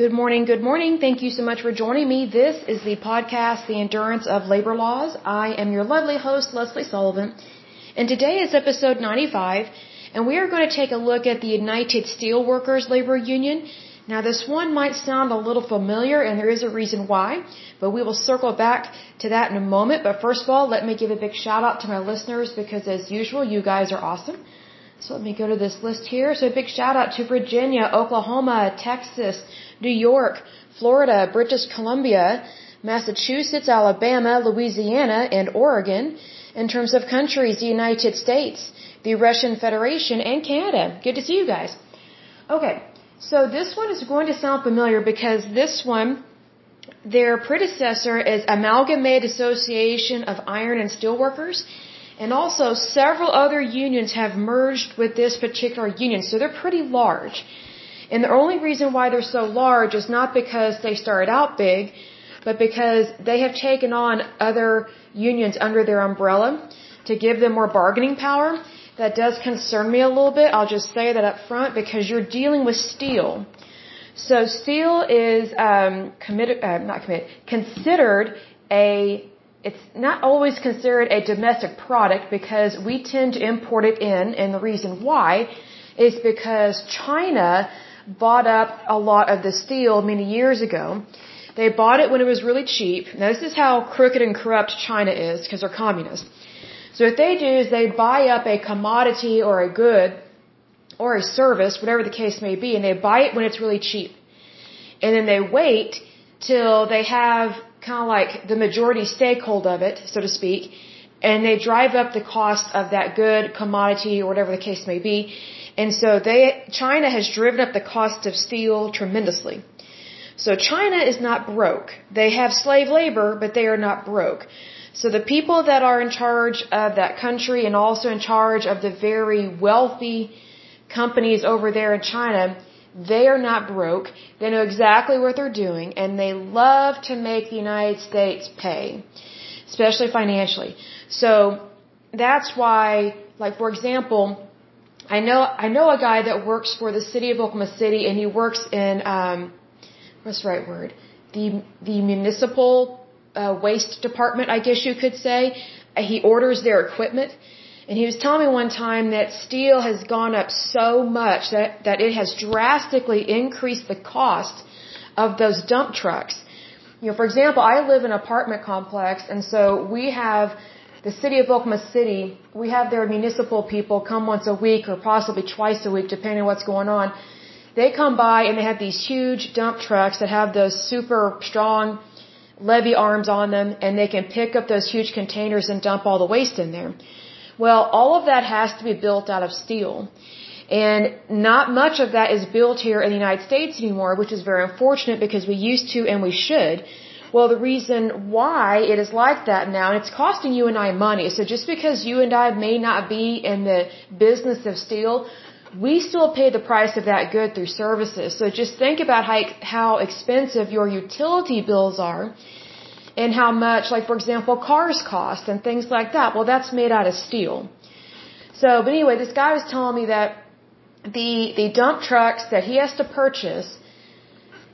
Good morning, good morning. Thank you so much for joining me. This is the podcast, The Endurance of Labor Laws. I am your lovely host, Lesley Sullivan. And today is episode 95, and we are going to take a look at the United Steelworkers Labor Union. Now, this one might sound a little familiar, and there is a reason why, but we will circle back to that in a moment. But first of all, let me give a big shout out to my listeners because, as usual, you guys are awesome. So let me go to this list here. So a big shout out to Virginia, Oklahoma, Texas, New York, Florida, British Columbia, Massachusetts, Alabama, Louisiana, and Oregon. In terms of countries, the United States, the Russian Federation, and Canada. Good to see you guys. Okay, so this one is going to sound familiar because this one, their predecessor is Amalgamated Association of Iron and Steelworkers. And also several other unions have merged with this particular union, so they're pretty large. And the only reason why they're so large is not because they started out big, but because they have taken on other unions under their umbrella to give them more bargaining power. That does concern me a little bit. I'll just say that up front because you're dealing with steel. So steel is um, committed, uh, not considered a it's not always considered a domestic product because we tend to import it in, and the reason why is because China bought up a lot of the steel many years ago. They bought it when it was really cheap. Now this is how crooked and corrupt China is because they're communists. So what they do is they buy up a commodity or a good or a service, whatever the case may be, and they buy it when it's really cheap. And then they wait till they have kind of like the majority stakehold of it, so to speak, and they drive up the cost of that good commodity or whatever the case may be. And so they, China has driven up the cost of steel tremendously. So China is not broke. They have slave labor, but they are not broke. So the people that are in charge of that country and also in charge of the very wealthy companies over there in China, they are not broke. They know exactly what they're doing and they love to make the United States pay, especially financially. So that's why, like for example, I know I know a guy that works for the city of Oklahoma City and he works in um what's the right word? The the municipal uh, waste department, I guess you could say. He orders their equipment and he was telling me one time that steel has gone up so much that, that it has drastically increased the cost of those dump trucks. You know, for example, I live in an apartment complex and so we have the city of Oklahoma City, we have their municipal people come once a week or possibly twice a week depending on what's going on. They come by and they have these huge dump trucks that have those super strong levy arms on them and they can pick up those huge containers and dump all the waste in there. Well, all of that has to be built out of steel. And not much of that is built here in the United States anymore, which is very unfortunate because we used to and we should. Well, the reason why it is like that now, and it's costing you and I money. So just because you and I may not be in the business of steel, we still pay the price of that good through services. So just think about how, how expensive your utility bills are and how much, like for example, cars cost and things like that. Well, that's made out of steel. So, but anyway, this guy was telling me that the the dump trucks that he has to purchase,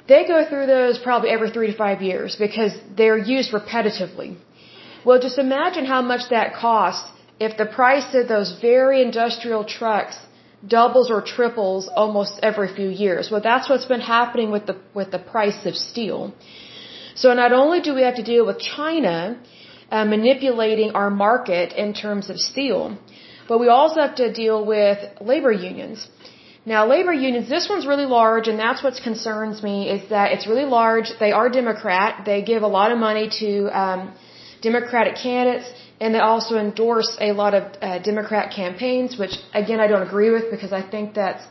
they go through those probably every three to five years because they're used repetitively. Well, just imagine how much that costs if the price of those very industrial trucks doubles or triples almost every few years. Well, that's what's been happening with the with the price of steel. So not only do we have to deal with China uh, manipulating our market in terms of steel, but we also have to deal with labor unions. Now, labor unions, this one's really large, and that's what concerns me is that it's really large. They are Democrat. They give a lot of money to um, Democratic candidates, and they also endorse a lot of uh, Democrat campaigns, which again I don't agree with because I think that's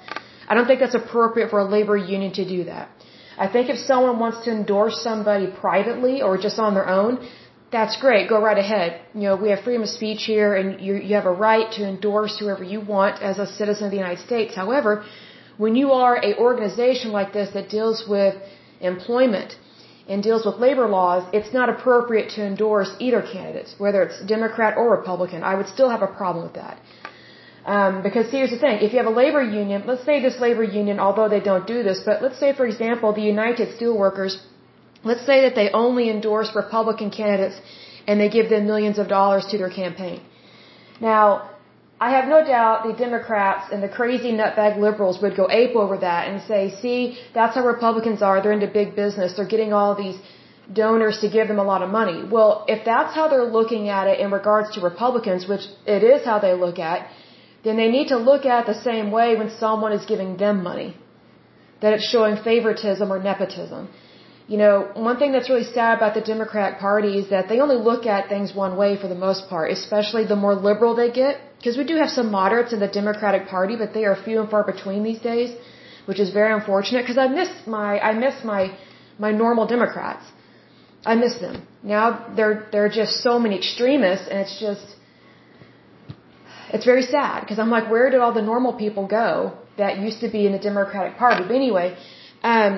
I don't think that's appropriate for a labor union to do that. I think if someone wants to endorse somebody privately or just on their own, that's great. Go right ahead. You know, we have freedom of speech here and you, you have a right to endorse whoever you want as a citizen of the United States. However, when you are a organization like this that deals with employment and deals with labor laws, it's not appropriate to endorse either candidate, whether it's Democrat or Republican. I would still have a problem with that. Um, because here's the thing, if you have a labor union, let's say this labor union, although they don't do this, but let's say, for example, the United Steelworkers, let's say that they only endorse Republican candidates and they give them millions of dollars to their campaign. Now, I have no doubt the Democrats and the crazy nutbag liberals would go ape over that and say, see, that's how Republicans are. They're into big business. They're getting all these donors to give them a lot of money. Well, if that's how they're looking at it in regards to Republicans, which it is how they look at, then they need to look at it the same way when someone is giving them money. That it's showing favoritism or nepotism. You know, one thing that's really sad about the Democratic Party is that they only look at things one way for the most part, especially the more liberal they get. Because we do have some moderates in the Democratic Party, but they are few and far between these days, which is very unfortunate. Because I miss my, I miss my, my normal Democrats. I miss them. Now they're they're just so many extremists, and it's just, it's very sad. Because I'm like, where did all the normal people go that used to be in the Democratic Party? But anyway, um,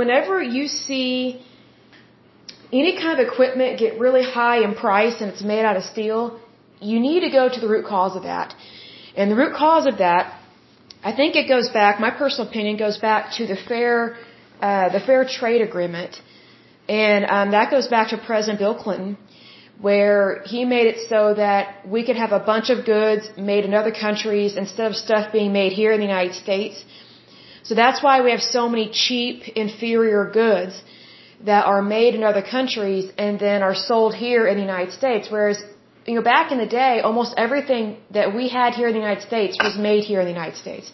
whenever you see any kind of equipment get really high in price and it's made out of steel, you need to go to the root cause of that. And the root cause of that, I think it goes back, my personal opinion goes back to the fair, uh, the fair trade agreement. And um, that goes back to President Bill Clinton, where he made it so that we could have a bunch of goods made in other countries instead of stuff being made here in the United States. So that's why we have so many cheap, inferior goods that are made in other countries and then are sold here in the United States. Whereas, you know, back in the day, almost everything that we had here in the United States was made here in the United States.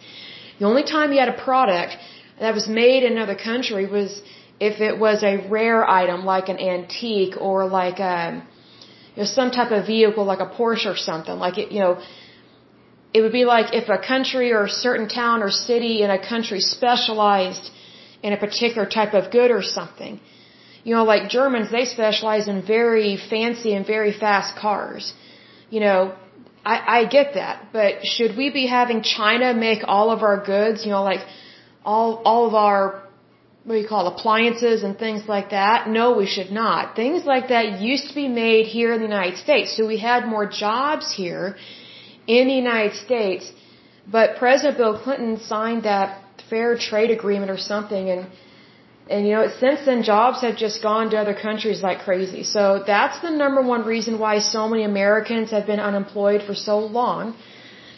The only time you had a product that was made in another country was if it was a rare item like an antique or like a, you know, some type of vehicle like a Porsche or something. Like it, you know, it would be like if a country or a certain town or city in a country specialized in a particular type of good or something. You know, like Germans, they specialize in very fancy and very fast cars. You know, I, I get that, but should we be having China make all of our goods? You know, like all all of our what do you call it, appliances and things like that? No, we should not. Things like that used to be made here in the United States, so we had more jobs here in the United States, but President Bill Clinton signed that fair trade agreement or something and and you know, since then jobs have just gone to other countries like crazy. So that's the number one reason why so many Americans have been unemployed for so long.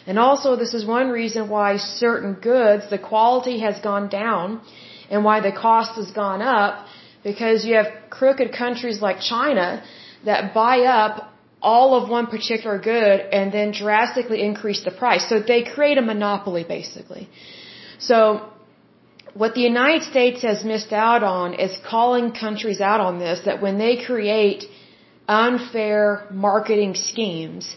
And also this is one reason why certain goods, the quality has gone down and why the cost has gone up because you have crooked countries like China that buy up all of one particular good and then drastically increase the price. So they create a monopoly basically. So what the United States has missed out on is calling countries out on this that when they create unfair marketing schemes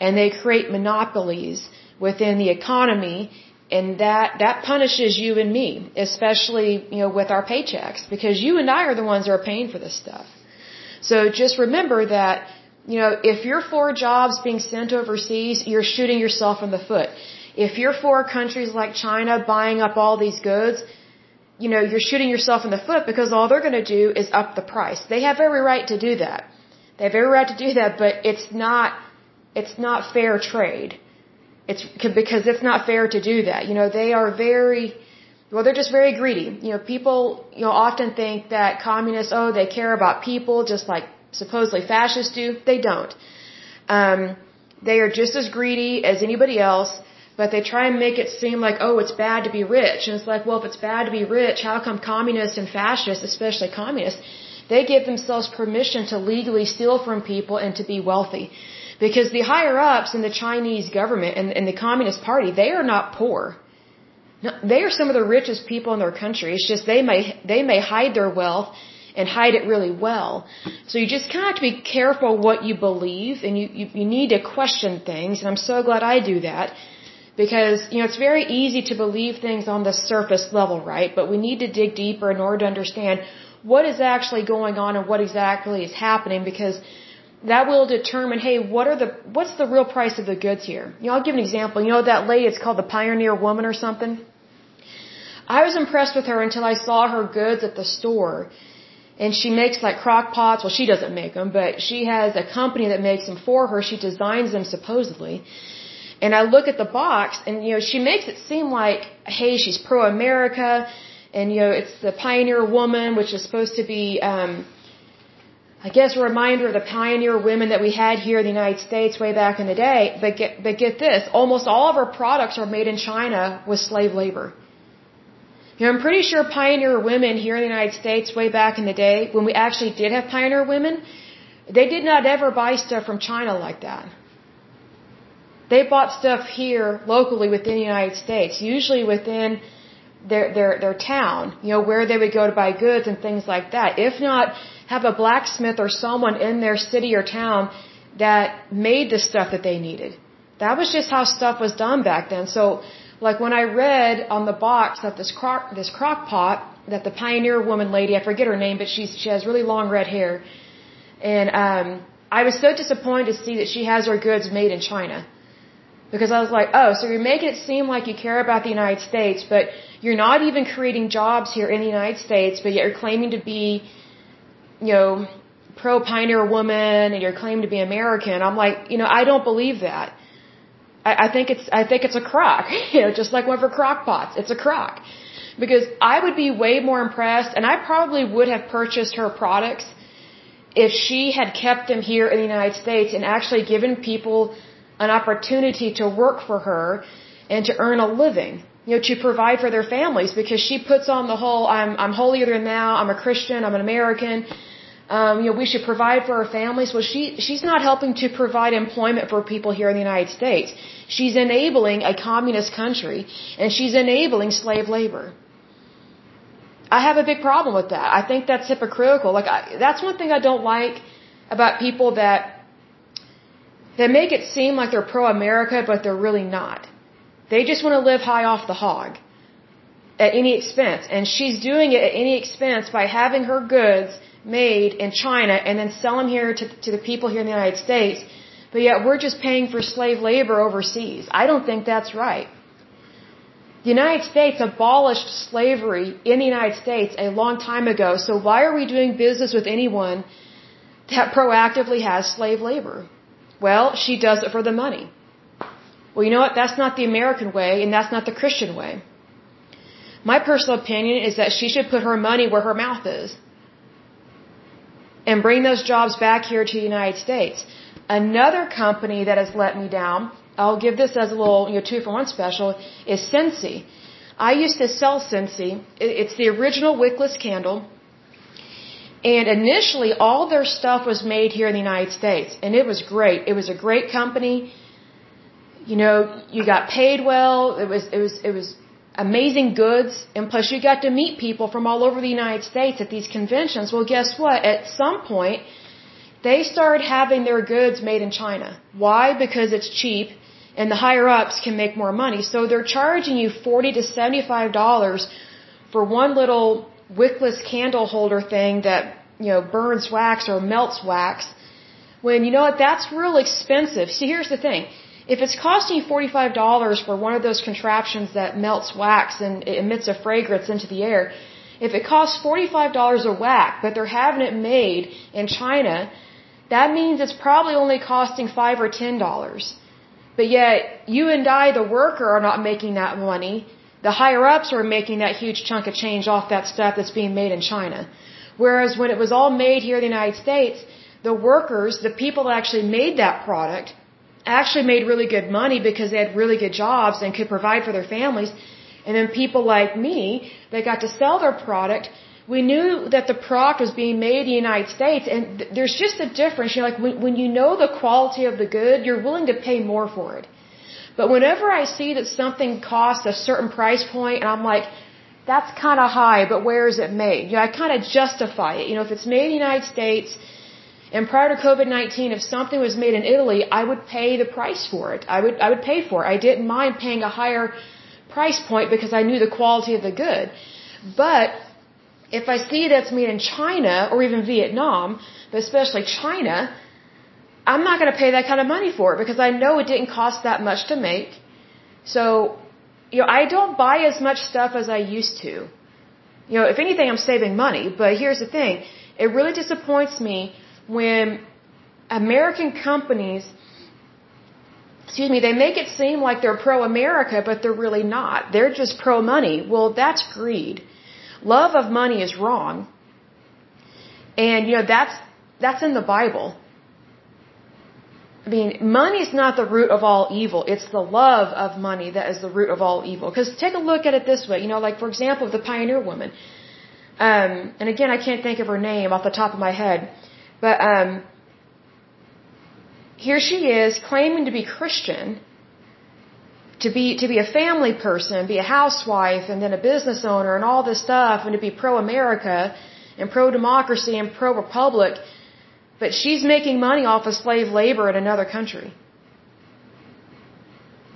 and they create monopolies within the economy and that that punishes you and me especially you know with our paychecks because you and I are the ones that are paying for this stuff so just remember that you know, if you're for jobs being sent overseas, you're shooting yourself in the foot. If you're for countries like China buying up all these goods, you know, you're shooting yourself in the foot because all they're going to do is up the price. They have every right to do that. They have every right to do that, but it's not, it's not fair trade. It's because it's not fair to do that. You know, they are very, well, they're just very greedy. You know, people, you know, often think that communists, oh, they care about people just like supposedly fascists do, they don't. Um, they are just as greedy as anybody else, but they try and make it seem like, oh, it's bad to be rich. And it's like, well, if it's bad to be rich, how come communists and fascists, especially communists, they give themselves permission to legally steal from people and to be wealthy? Because the higher ups in the Chinese government and, and the Communist Party, they are not poor. They are some of the richest people in their country. It's just they may they may hide their wealth and hide it really well. So you just kind of have to be careful what you believe and you, you, you need to question things. And I'm so glad I do that because, you know, it's very easy to believe things on the surface level, right? But we need to dig deeper in order to understand what is actually going on and what exactly is happening because that will determine, hey, what are the, what's the real price of the goods here? You know, I'll give an example. You know that lady, it's called the Pioneer Woman or something? I was impressed with her until I saw her goods at the store and she makes like crock pots. Well, she doesn't make them, but she has a company that makes them for her. She designs them supposedly. And I look at the box and, you know, she makes it seem like, hey, she's pro-America and, you know, it's the pioneer woman, which is supposed to be, um, I guess a reminder of the pioneer women that we had here in the United States way back in the day. But get, but get this, almost all of our products are made in China with slave labor. You know, I'm pretty sure pioneer women here in the United States way back in the day, when we actually did have pioneer women, they did not ever buy stuff from China like that. They bought stuff here locally within the United States, usually within their their their town, you know, where they would go to buy goods and things like that. If not, have a blacksmith or someone in their city or town that made the stuff that they needed. That was just how stuff was done back then. So, like when I read on the box that this crock this crock pot that the pioneer woman lady, I forget her name, but she's she has really long red hair, and um, I was so disappointed to see that she has her goods made in China. Because I was like, oh, so you're making it seem like you care about the United States, but you're not even creating jobs here in the United States, but yet you're claiming to be, you know, pro pioneer woman and you're claiming to be American. I'm like, you know, I don't believe that. I, I think it's, I think it's a crock, you know, just like one her crock pots. It's a crock. Because I would be way more impressed and I probably would have purchased her products if she had kept them here in the United States and actually given people an opportunity to work for her and to earn a living, you know, to provide for their families because she puts on the whole, I'm, I'm holier than thou, I'm a Christian, I'm an American, um, you know, we should provide for our families. Well, she, she's not helping to provide employment for people here in the United States. She's enabling a communist country and she's enabling slave labor. I have a big problem with that. I think that's hypocritical. Like, I, that's one thing I don't like about people that that make it seem like they're pro-America, but they're really not. They just want to live high off the hog at any expense. And she's doing it at any expense by having her goods made in China and then sell them here to, to the people here in the United States. But yet we're just paying for slave labor overseas. I don't think that's right. The United States abolished slavery in the United States a long time ago, so why are we doing business with anyone that proactively has slave labor? Well, she does it for the money. Well, you know what? That's not the American way, and that's not the Christian way. My personal opinion is that she should put her money where her mouth is and bring those jobs back here to the United States. Another company that has let me down, I'll give this as a little, you know, two for one special, is Scentsy. I used to sell Scentsy. It's the original wickless candle. And initially, all their stuff was made here in the United States, and it was great. It was a great company. You know, you got paid well. It was it was it was amazing goods, and plus you got to meet people from all over the United States at these conventions. Well, guess what? At some point, they started having their goods made in China. Why? Because it's cheap, and the higher ups can make more money. So they're charging you forty to seventy-five dollars for one little wickless candle holder thing that, you know, burns wax or melts wax, when you know what, that's real expensive. See, here's the thing. If it's costing you $45 for one of those contraptions that melts wax and it emits a fragrance into the air, if it costs $45 a whack, but they're having it made in China, that means it's probably only costing 5 or $10. But yet, you and I, the worker, are not making that money. The higher ups are making that huge chunk of change off that stuff that's being made in China. Whereas when it was all made here in the United States, the workers, the people that actually made that product, actually made really good money because they had really good jobs and could provide for their families. And then people like me, they got to sell their product. We knew that the product was being made in the United States, and th there's just a difference. You know, like when, when you know the quality of the good, you're willing to pay more for it. But whenever I see that something costs a certain price point, and I'm like, that's kind of high, but where is it made? You know, I kind of justify it. You know, if it's made in the United States, and prior to COVID-19, if something was made in Italy, I would pay the price for it. I would, I would pay for it. I didn't mind paying a higher price point because I knew the quality of the good. But if I see that's made in China or even Vietnam, but especially China, I'm not going to pay that kind of money for it because I know it didn't cost that much to make. So, you know, I don't buy as much stuff as I used to. You know, if anything, I'm saving money. But here's the thing. It really disappoints me when American companies excuse me, they make it seem like they're pro-America, but they're really not. They're just pro-money. Well, that's greed. Love of money is wrong. And, you know, that's, that's in the Bible. I mean, money is not the root of all evil. It's the love of money that is the root of all evil. Because take a look at it this way. You know, like, for example, the pioneer woman. Um, and again, I can't think of her name off the top of my head. But, um, here she is claiming to be Christian, to be, to be a family person, be a housewife, and then a business owner, and all this stuff, and to be pro-America, and pro-democracy, and pro-republic but she's making money off of slave labor in another country.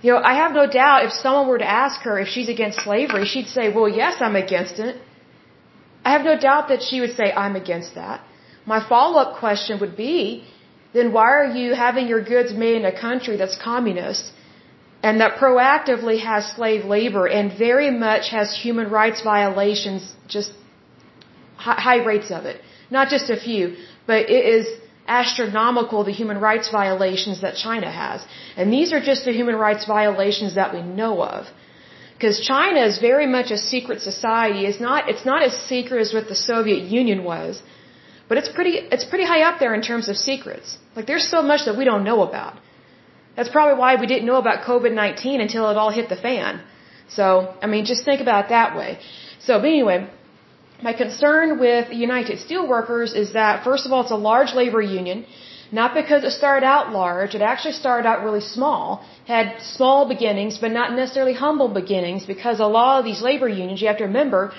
You know, I have no doubt if someone were to ask her if she's against slavery, she'd say, well, yes, I'm against it. I have no doubt that she would say, I'm against that. My follow-up question would be, then why are you having your goods made in a country that's communist and that proactively has slave labor and very much has human rights violations, just high rates of it? Not just a few, but it is astronomical the human rights violations that China has. And these are just the human rights violations that we know of. Because China is very much a secret society. It's not, it's not as secret as what the Soviet Union was. But it's pretty, it's pretty high up there in terms of secrets. Like there's so much that we don't know about. That's probably why we didn't know about COVID-19 until it all hit the fan. So, I mean, just think about it that way. So, but anyway, my concern with United Steelworkers is that, first of all, it's a large labor union. Not because it started out large, it actually started out really small, had small beginnings, but not necessarily humble beginnings, because a lot of these labor unions, you have to remember,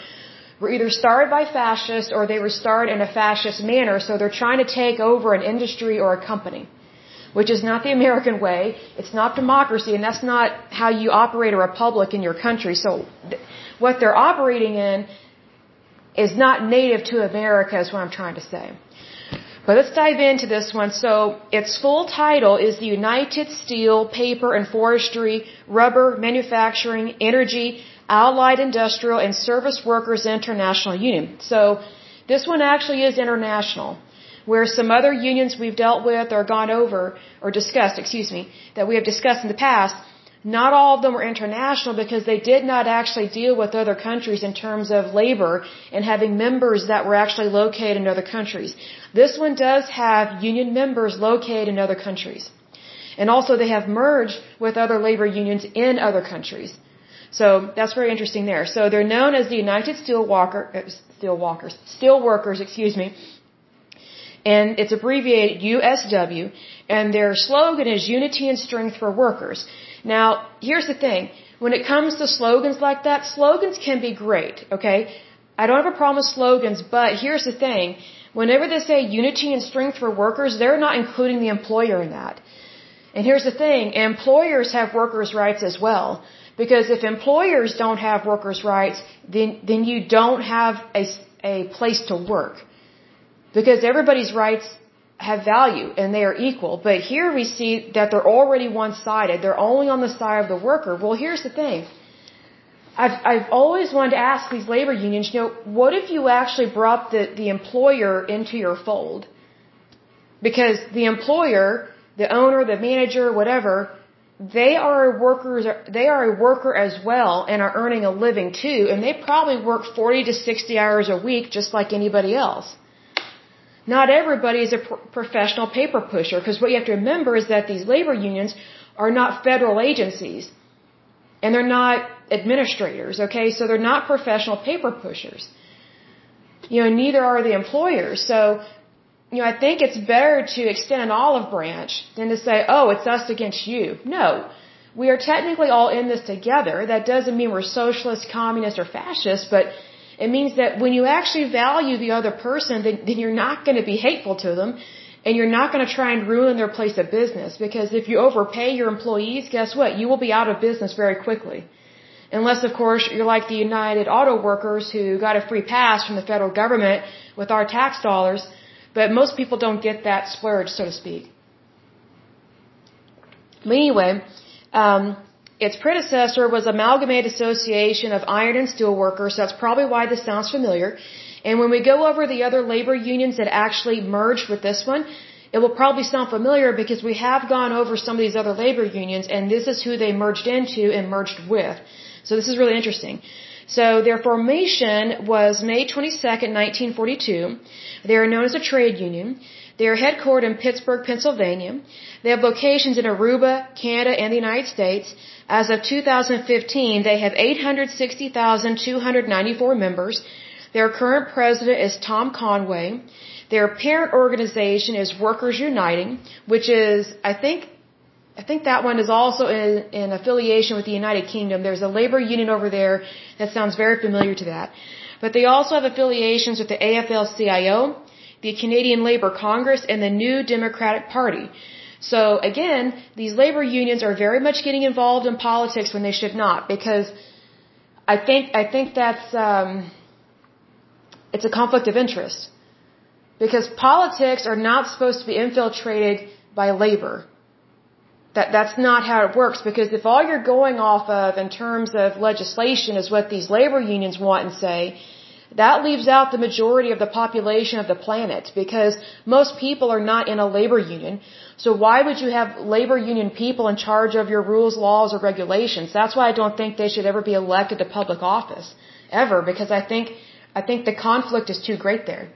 were either started by fascists or they were started in a fascist manner, so they're trying to take over an industry or a company. Which is not the American way, it's not democracy, and that's not how you operate a republic in your country. So, what they're operating in is not native to America is what I'm trying to say. But let's dive into this one. So its full title is the United Steel, Paper and Forestry, Rubber, Manufacturing, Energy, Allied Industrial and Service Workers International Union. So this one actually is international. Where some other unions we've dealt with or gone over or discussed, excuse me, that we have discussed in the past, not all of them were international because they did not actually deal with other countries in terms of labor and having members that were actually located in other countries. This one does have union members located in other countries. And also they have merged with other labor unions in other countries. So that's very interesting there. So they're known as the United Steel Walker, uh, Steel Walkers, Steel Workers, excuse me. And it's abbreviated USW. And their slogan is Unity and Strength for Workers. Now, here's the thing. When it comes to slogans like that, slogans can be great, okay? I don't have a problem with slogans, but here's the thing. Whenever they say unity and strength for workers, they're not including the employer in that. And here's the thing. Employers have workers' rights as well. Because if employers don't have workers' rights, then, then you don't have a, a place to work. Because everybody's rights have value and they are equal. But here we see that they're already one-sided. They're only on the side of the worker. Well, here's the thing. I've, I've always wanted to ask these labor unions, you know, what if you actually brought the, the employer into your fold? Because the employer, the owner, the manager, whatever, they are workers, they are a worker as well and are earning a living too, and they probably work 40 to 60 hours a week just like anybody else. Not everybody is a pro professional paper pusher because what you have to remember is that these labor unions are not federal agencies and they're not administrators, okay? So they're not professional paper pushers. You know, neither are the employers. So, you know, I think it's better to extend an olive branch than to say, oh, it's us against you. No. We are technically all in this together. That doesn't mean we're socialists, communists, or fascists, but it means that when you actually value the other person, then, then you're not going to be hateful to them and you're not going to try and ruin their place of business because if you overpay your employees, guess what? You will be out of business very quickly. Unless, of course, you're like the United Auto Workers who got a free pass from the federal government with our tax dollars, but most people don't get that splurge, so to speak. But anyway, um, its predecessor was Amalgamated Association of Iron and Steel Workers. So that's probably why this sounds familiar. And when we go over the other labor unions that actually merged with this one, it will probably sound familiar because we have gone over some of these other labor unions and this is who they merged into and merged with. So this is really interesting. So their formation was May 22nd, 1942. They are known as a trade union. They are headquartered in Pittsburgh, Pennsylvania. They have locations in Aruba, Canada, and the United States. As of 2015, they have 860,294 members. Their current president is Tom Conway. Their parent organization is Workers Uniting, which is, I think, I think that one is also in, in affiliation with the United Kingdom. There's a labor union over there that sounds very familiar to that. But they also have affiliations with the AFL-CIO, the Canadian Labour Congress, and the New Democratic Party. So again, these labor unions are very much getting involved in politics when they should not, because I think I think that's um, it's a conflict of interest. Because politics are not supposed to be infiltrated by labor. That, that's not how it works because if all you're going off of in terms of legislation is what these labor unions want and say, that leaves out the majority of the population of the planet because most people are not in a labor union. So why would you have labor union people in charge of your rules, laws, or regulations? That's why I don't think they should ever be elected to public office. Ever. Because I think, I think the conflict is too great there.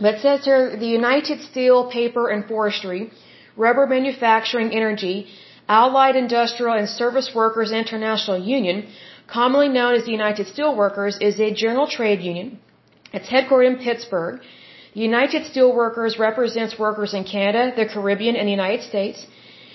But it says here, the United Steel, Paper and Forestry, Rubber Manufacturing Energy, Allied Industrial and Service Workers International Union, commonly known as the United Steelworkers, is a general trade union. It's headquartered in Pittsburgh. The United Steelworkers represents workers in Canada, the Caribbean, and the United States.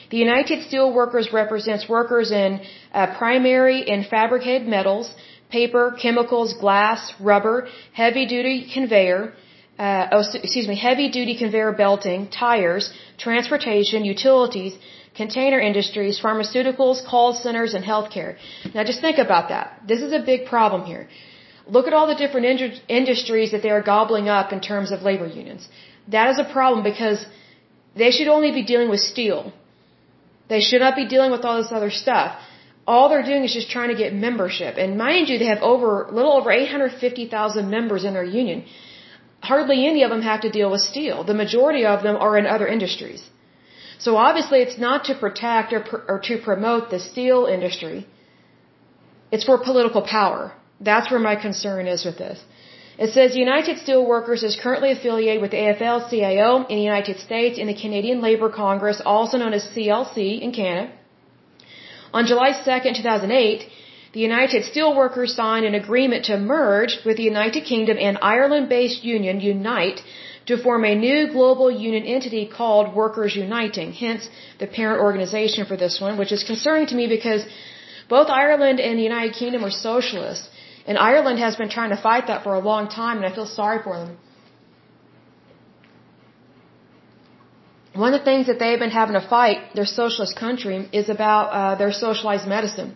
The United Steelworkers represents workers in uh, primary and fabricated metals, paper, chemicals, glass, rubber, heavy duty conveyor, uh, oh, excuse me, heavy duty conveyor belting, tires, transportation, utilities, container industries, pharmaceuticals, call centers, and healthcare. Now just think about that. This is a big problem here. Look at all the different in- industries that they are gobbling up in terms of labor unions. That is a problem because they should only be dealing with steel. They should not be dealing with all this other stuff. All they're doing is just trying to get membership. And mind you, they have over, little over 850,000 members in their union hardly any of them have to deal with steel. The majority of them are in other industries. So obviously it's not to protect or, pr- or to promote the steel industry. It's for political power. That's where my concern is with this. It says United Steelworkers is currently affiliated with AFL-CIO in the United States and the Canadian Labour Congress, also known as CLC in Canada. On July 2nd, 2008, the United Steelworkers signed an agreement to merge with the United Kingdom and Ireland-based union Unite to form a new global union entity called Workers Uniting, hence the parent organization for this one, which is concerning to me because both Ireland and the United Kingdom are socialists, and Ireland has been trying to fight that for a long time, and I feel sorry for them. One of the things that they've been having to fight, their socialist country, is about uh, their socialized medicine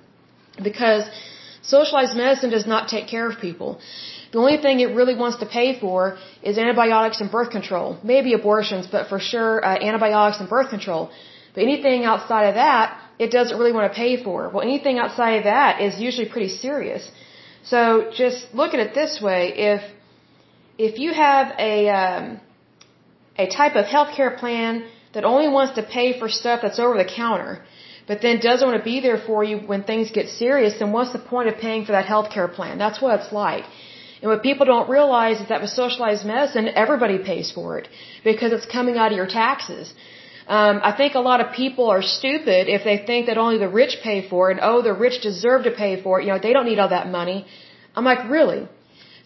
because socialized medicine does not take care of people. The only thing it really wants to pay for is antibiotics and birth control. Maybe abortions, but for sure uh, antibiotics and birth control. But anything outside of that, it doesn't really want to pay for. Well, anything outside of that is usually pretty serious. So just look at it this way: if if you have a um, a type of healthcare plan that only wants to pay for stuff that's over the counter, but then doesn't want to be there for you when things get serious, then what's the point of paying for that health care plan? That's what it's like. And what people don't realize is that with socialized medicine, everybody pays for it because it's coming out of your taxes. Um, I think a lot of people are stupid if they think that only the rich pay for it and oh, the rich deserve to pay for it. You know, they don't need all that money. I'm like, really?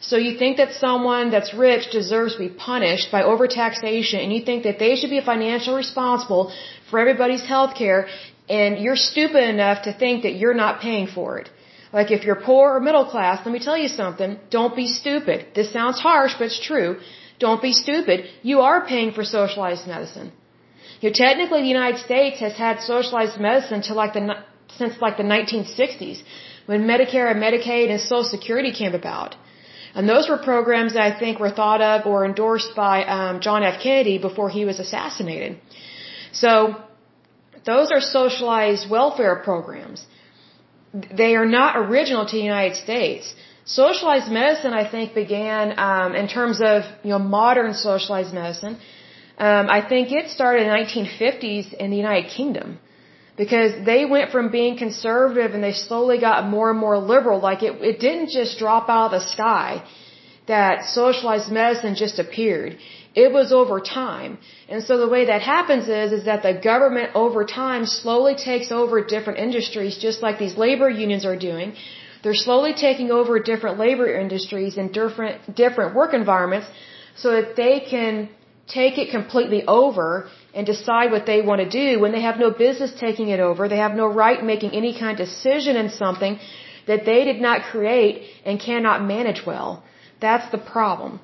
So you think that someone that's rich deserves to be punished by overtaxation and you think that they should be financially responsible for everybody's health care and you're stupid enough to think that you're not paying for it. Like if you're poor or middle class, let me tell you something, don't be stupid. This sounds harsh, but it's true. Don't be stupid. You are paying for socialized medicine. You know, technically the United States has had socialized medicine to like the, since like the 1960s when Medicare and Medicaid and Social Security came about. And those were programs that I think were thought of or endorsed by um, John F. Kennedy before he was assassinated. So those are socialized welfare programs. They are not original to the United States. Socialized medicine, I think, began um, in terms of you know modern socialized medicine. Um, I think it started in the 1950s in the United Kingdom because they went from being conservative and they slowly got more and more liberal. Like it, it didn't just drop out of the sky that socialized medicine just appeared. It was over time. And so the way that happens is, is that the government over time slowly takes over different industries just like these labor unions are doing. They're slowly taking over different labor industries and different, different work environments so that they can take it completely over and decide what they want to do when they have no business taking it over. They have no right making any kind of decision in something that they did not create and cannot manage well. That's the problem.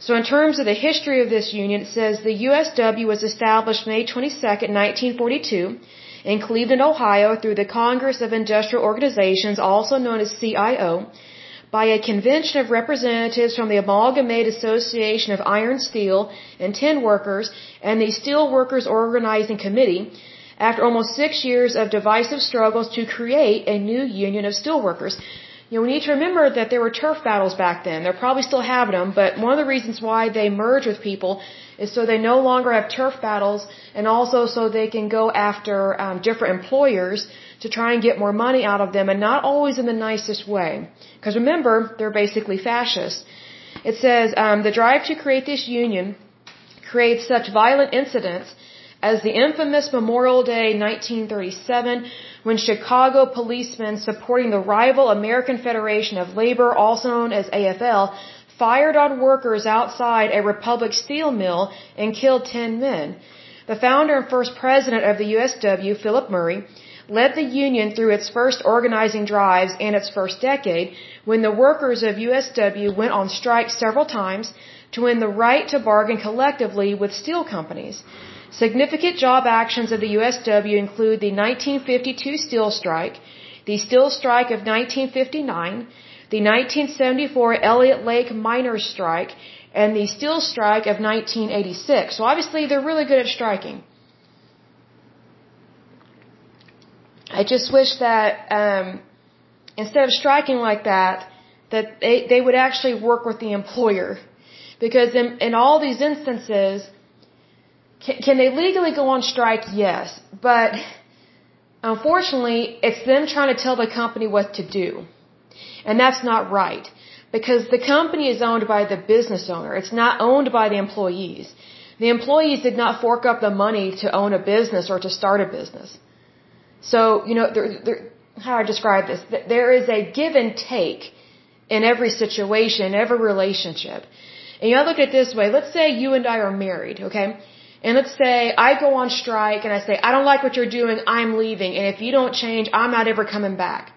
So in terms of the history of this union, it says the USW was established May 22, 1942 in Cleveland, Ohio through the Congress of Industrial Organizations, also known as CIO, by a convention of representatives from the Amalgamated Association of Iron, Steel, and Tin Workers and the Steel Workers Organizing Committee after almost six years of divisive struggles to create a new union of steelworkers. You know, we need to remember that there were turf battles back then. They're probably still having them, but one of the reasons why they merge with people is so they no longer have turf battles and also so they can go after um, different employers to try and get more money out of them and not always in the nicest way. Because remember, they're basically fascists. It says, um, the drive to create this union creates such violent incidents as the infamous Memorial Day 1937 when Chicago policemen supporting the rival American Federation of Labor, also known as AFL, fired on workers outside a Republic steel mill and killed 10 men. The founder and first president of the USW, Philip Murray, led the union through its first organizing drives and its first decade when the workers of USW went on strike several times to win the right to bargain collectively with steel companies. Significant job actions of the USW include the 1952 steel strike, the steel strike of 1959, the 1974 Elliott Lake miners strike, and the steel strike of 1986. So obviously they're really good at striking. I just wish that um, instead of striking like that, that they, they would actually work with the employer. Because in, in all these instances, can, can they legally go on strike? Yes. But unfortunately, it's them trying to tell the company what to do. And that's not right. Because the company is owned by the business owner. It's not owned by the employees. The employees did not fork up the money to own a business or to start a business. So, you know, there, there, how I describe this, there is a give and take in every situation, every relationship. And you gotta look at it this way. Let's say you and I are married, okay? And let's say I go on strike and I say, I don't like what you're doing, I'm leaving, and if you don't change, I'm not ever coming back.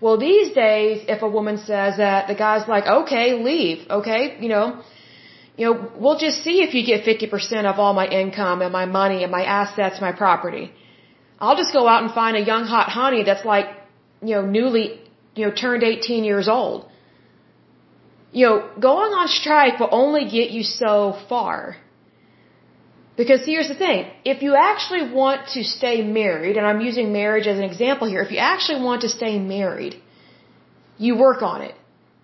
Well, these days, if a woman says that, the guy's like, okay, leave, okay, you know, you know, we'll just see if you get 50% of all my income and my money and my assets, my property. I'll just go out and find a young hot honey that's like, you know, newly, you know, turned 18 years old. You know, going on strike will only get you so far. Because here's the thing, if you actually want to stay married, and I'm using marriage as an example here, if you actually want to stay married, you work on it.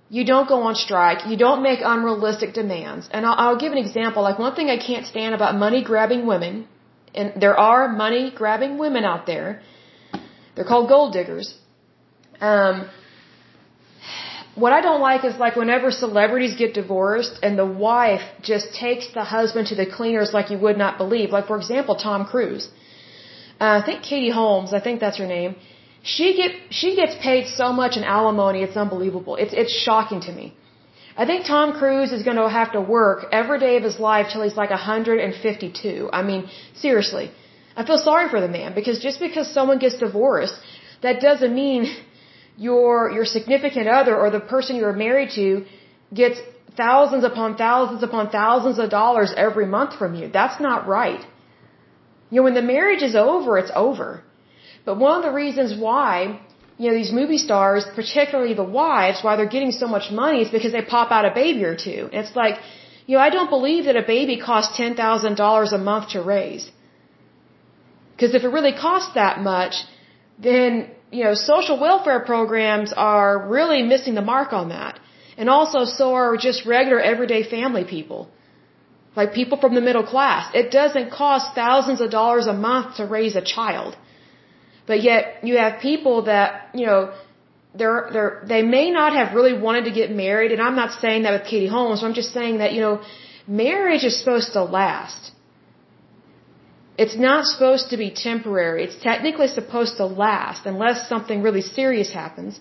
You don't go on strike. You don't make unrealistic demands. And I'll, I'll give an example. Like one thing I can't stand about money grabbing women, and there are money grabbing women out there. They're called gold diggers. Um, what I don't like is like whenever celebrities get divorced and the wife just takes the husband to the cleaners like you would not believe. Like for example, Tom Cruise. Uh, I think Katie Holmes, I think that's her name. She get she gets paid so much in alimony, it's unbelievable. It's it's shocking to me. I think Tom Cruise is going to have to work every day of his life till he's like 152. I mean, seriously. I feel sorry for the man because just because someone gets divorced, that doesn't mean your your significant other or the person you're married to gets thousands upon thousands upon thousands of dollars every month from you. That's not right. You know, when the marriage is over, it's over. But one of the reasons why, you know, these movie stars, particularly the wives, why they're getting so much money is because they pop out a baby or two. It's like, you know, I don't believe that a baby costs $10,000 a month to raise. Because if it really costs that much, then you know, social welfare programs are really missing the mark on that. And also so are just regular everyday family people. Like people from the middle class. It doesn't cost thousands of dollars a month to raise a child. But yet you have people that, you know, they're, they're, they may not have really wanted to get married. And I'm not saying that with Katie Holmes. I'm just saying that, you know, marriage is supposed to last. It's not supposed to be temporary. It's technically supposed to last unless something really serious happens.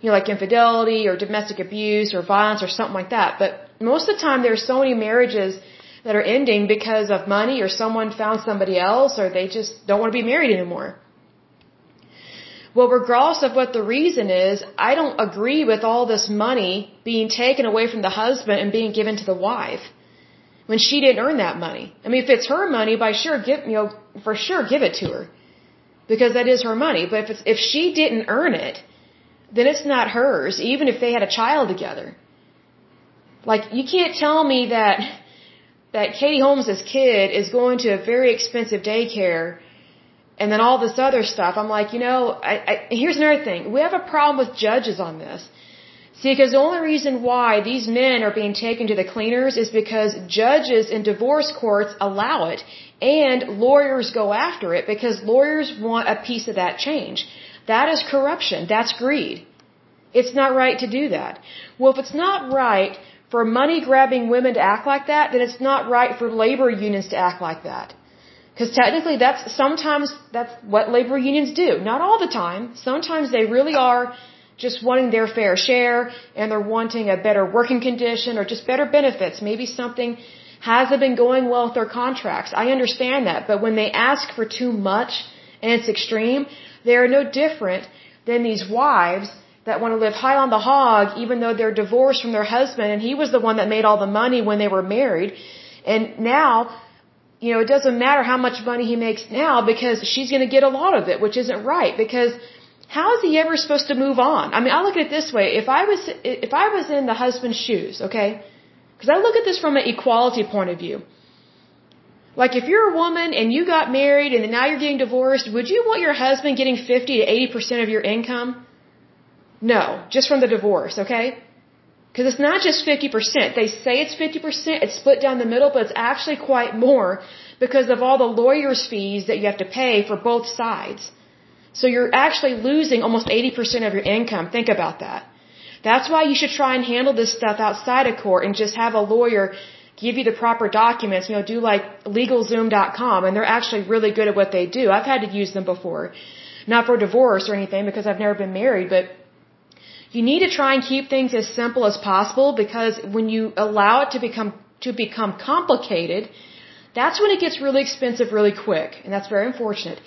You know, like infidelity or domestic abuse or violence or something like that. But most of the time there are so many marriages that are ending because of money or someone found somebody else or they just don't want to be married anymore. Well, regardless of what the reason is, I don't agree with all this money being taken away from the husband and being given to the wife when she didn't earn that money. I mean, if it's her money, by sure give you know for sure give it to her because that is her money. But if it's, if she didn't earn it, then it's not hers, even if they had a child together. Like you can't tell me that that Katie Holmes's kid is going to a very expensive daycare and then all this other stuff. I'm like, you know, I, I, here's another thing. We have a problem with judges on this. See, because the only reason why these men are being taken to the cleaners is because judges in divorce courts allow it and lawyers go after it because lawyers want a piece of that change. That is corruption. That's greed. It's not right to do that. Well, if it's not right for money grabbing women to act like that, then it's not right for labor unions to act like that. Because technically that's sometimes that's what labor unions do. Not all the time. Sometimes they really are just wanting their fair share and they're wanting a better working condition or just better benefits. Maybe something hasn't been going well with their contracts. I understand that. But when they ask for too much and it's extreme, they are no different than these wives that want to live high on the hog even though they're divorced from their husband and he was the one that made all the money when they were married. And now, you know, it doesn't matter how much money he makes now because she's going to get a lot of it, which isn't right because how is he ever supposed to move on? I mean, I look at it this way. If I was, if I was in the husband's shoes, okay? Because I look at this from an equality point of view. Like if you're a woman and you got married and now you're getting divorced, would you want your husband getting 50 to 80% of your income? No, just from the divorce, okay? Because it's not just 50%. They say it's 50%, it's split down the middle, but it's actually quite more because of all the lawyer's fees that you have to pay for both sides. So you're actually losing almost 80% of your income. Think about that. That's why you should try and handle this stuff outside of court and just have a lawyer give you the proper documents, you know, do like legalzoom.com and they're actually really good at what they do. I've had to use them before. Not for divorce or anything because I've never been married, but you need to try and keep things as simple as possible because when you allow it to become to become complicated, that's when it gets really expensive really quick, and that's very unfortunate.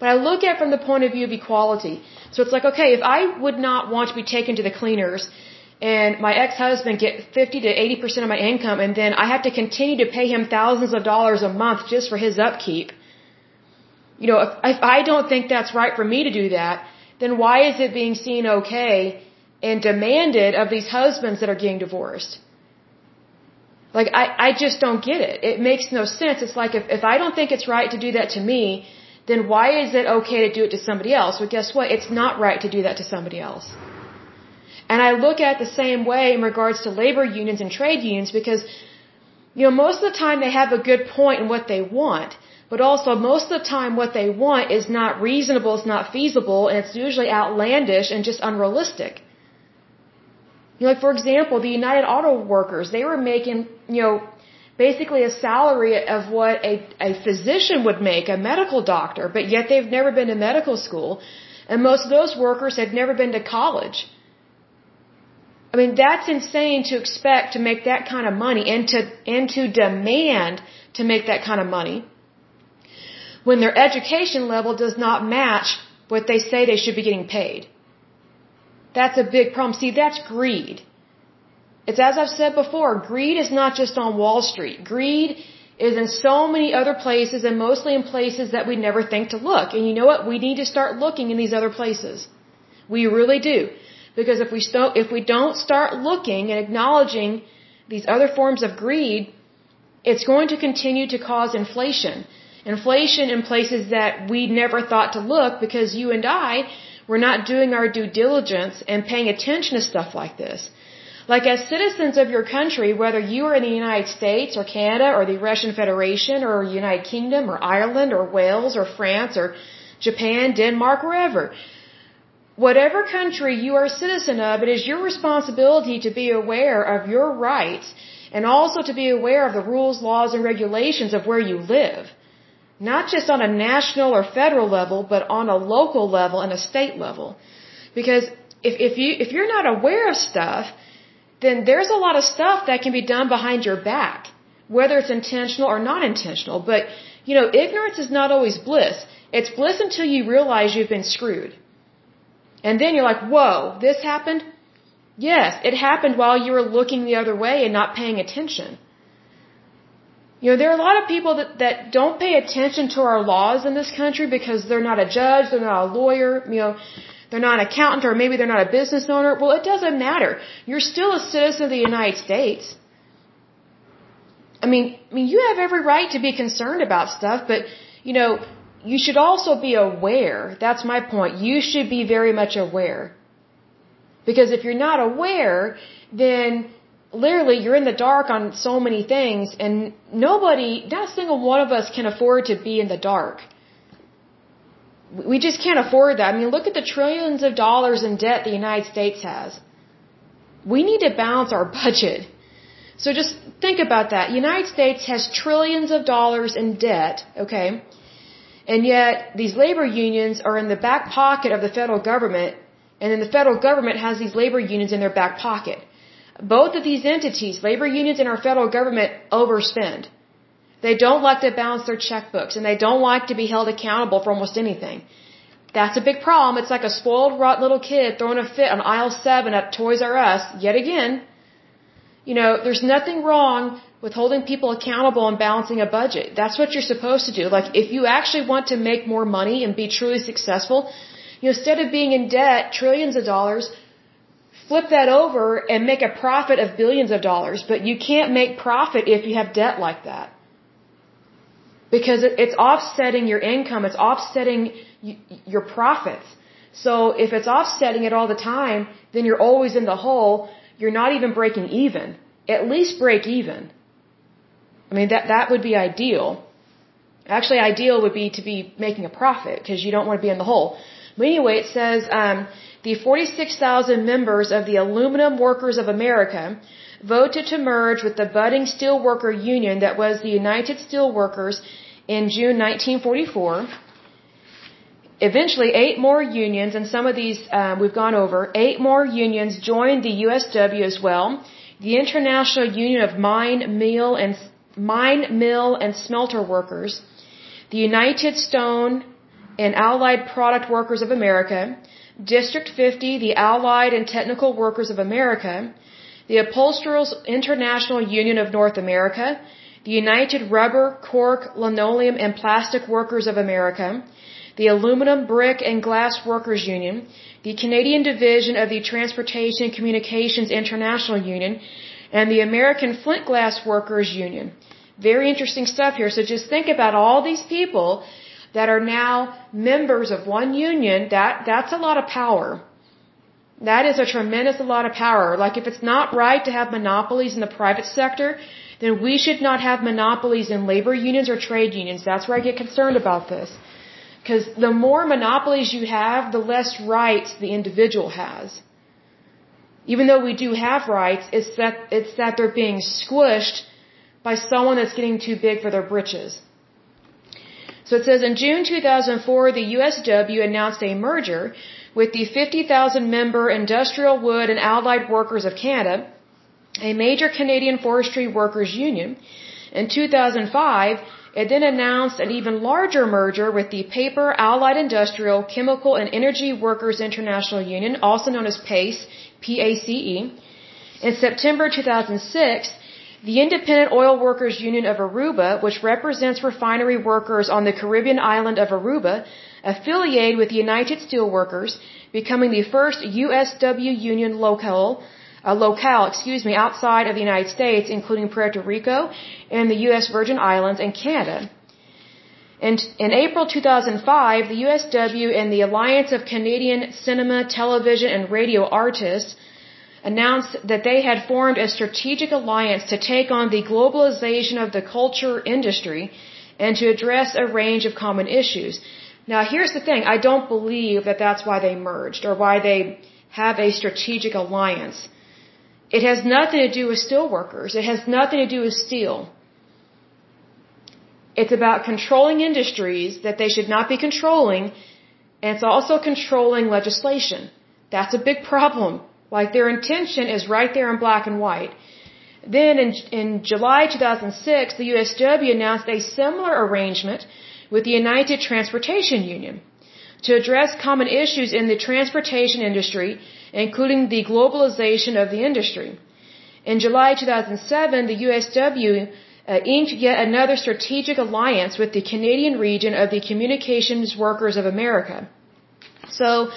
But I look at it from the point of view of equality. So it's like, okay, if I would not want to be taken to the cleaners and my ex-husband get 50 to 80% of my income and then I have to continue to pay him thousands of dollars a month just for his upkeep, you know, if, if I don't think that's right for me to do that, then why is it being seen okay and demanded of these husbands that are getting divorced? Like, I, I just don't get it. It makes no sense. It's like if, if I don't think it's right to do that to me, then why is it okay to do it to somebody else? Well, guess what? It's not right to do that to somebody else. And I look at it the same way in regards to labor unions and trade unions because, you know, most of the time they have a good point in what they want, but also most of the time what they want is not reasonable, it's not feasible, and it's usually outlandish and just unrealistic. You know, like for example, the United Auto Workers, they were making, you know, basically a salary of what a, a physician would make, a medical doctor, but yet they've never been to medical school. And most of those workers have never been to college. I mean, that's insane to expect to make that kind of money and to, and to demand to make that kind of money when their education level does not match what they say they should be getting paid. That's a big problem. See, that's greed. It's as I've said before, greed is not just on Wall Street. Greed is in so many other places and mostly in places that we never think to look. And you know what? We need to start looking in these other places. We really do. Because if we, st- if we don't start looking and acknowledging these other forms of greed, it's going to continue to cause inflation. Inflation in places that we never thought to look because you and I we're not doing our due diligence and paying attention to stuff like this. Like as citizens of your country, whether you are in the United States or Canada or the Russian Federation or United Kingdom or Ireland or Wales or France or Japan, Denmark, wherever, whatever country you are a citizen of, it is your responsibility to be aware of your rights and also to be aware of the rules, laws, and regulations of where you live. Not just on a national or federal level, but on a local level and a state level. Because if, if you, if you're not aware of stuff, then there's a lot of stuff that can be done behind your back, whether it's intentional or not intentional. But, you know, ignorance is not always bliss. It's bliss until you realize you've been screwed. And then you're like, whoa, this happened? Yes, it happened while you were looking the other way and not paying attention. You know, there are a lot of people that, that don't pay attention to our laws in this country because they're not a judge, they're not a lawyer, you know, they're not an accountant or maybe they're not a business owner. Well, it doesn't matter. You're still a citizen of the United States. I mean, I mean, you have every right to be concerned about stuff, but, you know, you should also be aware. That's my point. You should be very much aware. Because if you're not aware, then literally you're in the dark on so many things and nobody, not a single one of us can afford to be in the dark. We just can't afford that. I mean, look at the trillions of dollars in debt the United States has. We need to balance our budget. So just think about that. United States has trillions of dollars in debt, okay? And yet these labor unions are in the back pocket of the federal government, and then the federal government has these labor unions in their back pocket. Both of these entities, labor unions and our federal government, overspend. They don't like to balance their checkbooks and they don't like to be held accountable for almost anything. That's a big problem. It's like a spoiled, rotten little kid throwing a fit on aisle seven at Toys R Us yet again. You know, there's nothing wrong with holding people accountable and balancing a budget. That's what you're supposed to do. Like, if you actually want to make more money and be truly successful, you know, instead of being in debt, trillions of dollars, flip that over and make a profit of billions of dollars. But you can't make profit if you have debt like that because it's offsetting your income, it's offsetting your profits. So if it's offsetting it all the time, then you're always in the hole. You're not even breaking even. At least break even. I mean, that, that would be ideal. Actually, ideal would be to be making a profit because you don't want to be in the hole. But anyway, it says um, the 46,000 members of the Aluminum Workers of America voted to merge with the budding steelworker union that was the United Steelworkers in June 1944. Eventually, eight more unions, and some of these um, we've gone over, eight more unions joined the USW as well. The International Union of Mine, Mill, and Mine, Mill, and Smelter Workers, the United Stone and Allied Product Workers of America, District 50, the Allied and Technical Workers of America, the Upholsterers International Union of North America, the United Rubber, Cork, Linoleum, and Plastic Workers of America, the Aluminum, Brick, and Glass Workers Union, the Canadian Division of the Transportation Communications International Union, and the American Flint Glass Workers Union. Very interesting stuff here. So just think about all these people that are now members of one union. That, that's a lot of power. That is a tremendous lot of power. Like if it's not right to have monopolies in the private sector, then we should not have monopolies in labor unions or trade unions. That's where I get concerned about this. Because the more monopolies you have, the less rights the individual has. Even though we do have rights, it's that, it's that they're being squished by someone that's getting too big for their britches. So it says in June 2004, the USW announced a merger with the 50,000 member Industrial Wood and Allied Workers of Canada, a major Canadian forestry workers union. In 2005, it then announced an even larger merger with the Paper, Allied Industrial, Chemical, and Energy Workers International Union, also known as PACE, P-A-C-E. In September 2006, the Independent Oil Workers Union of Aruba, which represents refinery workers on the Caribbean island of Aruba, affiliated with the United Steelworkers, becoming the first USW union locale, uh, locale, excuse me, outside of the United States, including Puerto Rico and the U.S. Virgin Islands and Canada. In, in April 2005, the USW and the Alliance of Canadian Cinema, Television, and Radio Artists announced that they had formed a strategic alliance to take on the globalization of the culture industry and to address a range of common issues. Now, here's the thing. I don't believe that that's why they merged or why they have a strategic alliance. It has nothing to do with steelworkers. It has nothing to do with steel. It's about controlling industries that they should not be controlling, and it's also controlling legislation. That's a big problem. Like their intention is right there in black and white. Then in, in July 2006, the USW announced a similar arrangement with the United Transportation Union to address common issues in the transportation industry, including the globalization of the industry. In July 2007, the USW uh, inked yet another strategic alliance with the Canadian region of the Communications Workers of America. So,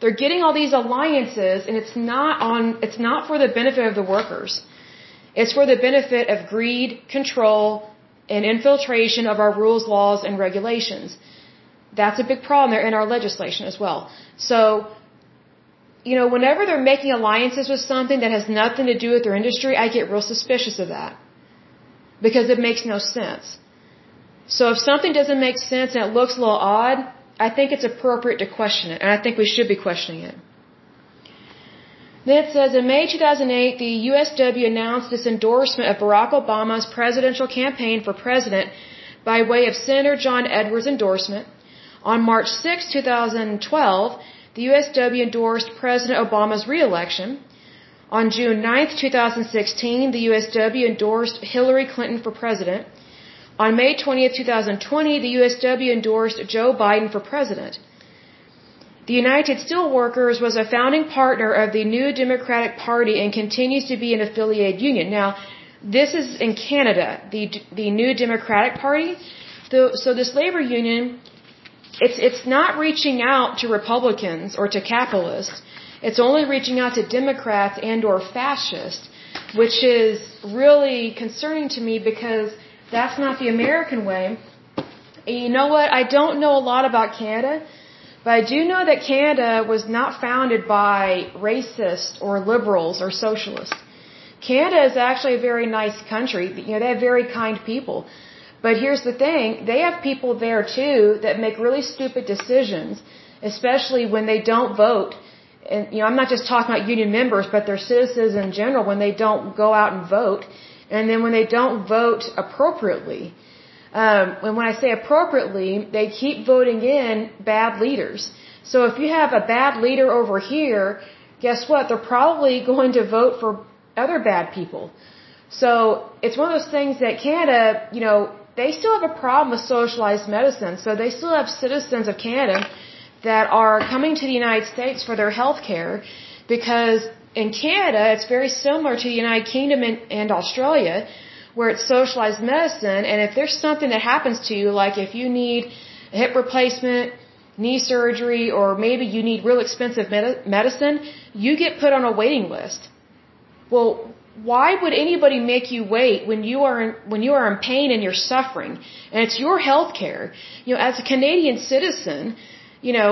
they're getting all these alliances and it's not on, it's not for the benefit of the workers. It's for the benefit of greed, control, and infiltration of our rules, laws, and regulations. That's a big problem there in our legislation as well. So, you know, whenever they're making alliances with something that has nothing to do with their industry, I get real suspicious of that. Because it makes no sense. So if something doesn't make sense and it looks a little odd, I think it's appropriate to question it, and I think we should be questioning it. It says in May 2008, the USW announced its endorsement of Barack Obama's presidential campaign for president by way of Senator John Edwards' endorsement. On March 6, 2012, the USW endorsed President Obama's reelection. On June 9, 2016, the USW endorsed Hillary Clinton for president. On May 20, 2020, the USW endorsed Joe Biden for president. The United Steelworkers was a founding partner of the New Democratic Party and continues to be an affiliated union. Now, this is in Canada, the the New Democratic Party. The, so this labor union, it's it's not reaching out to Republicans or to capitalists. It's only reaching out to Democrats and or fascists, which is really concerning to me because that's not the American way. And you know what? I don't know a lot about Canada, but I do know that Canada was not founded by racists or liberals or socialists. Canada is actually a very nice country. You know, they have very kind people. But here's the thing, they have people there too that make really stupid decisions, especially when they don't vote. And you know, I'm not just talking about union members, but their citizens in general when they don't go out and vote and then when they don't vote appropriately, um, and when I say appropriately, they keep voting in bad leaders. So if you have a bad leader over here, guess what? They're probably going to vote for other bad people. So it's one of those things that Canada, you know, they still have a problem with socialized medicine. So they still have citizens of Canada that are coming to the United States for their health care because in Canada, it's very similar to the United Kingdom and, and Australia, where it's socialized medicine. And if there's something that happens to you, like if you need a hip replacement, knee surgery, or maybe you need real expensive med- medicine, you get put on a waiting list. Well, why would anybody make you wait when you are in, when you are in pain and you're suffering and it's your health care? You know, as a Canadian citizen, you know,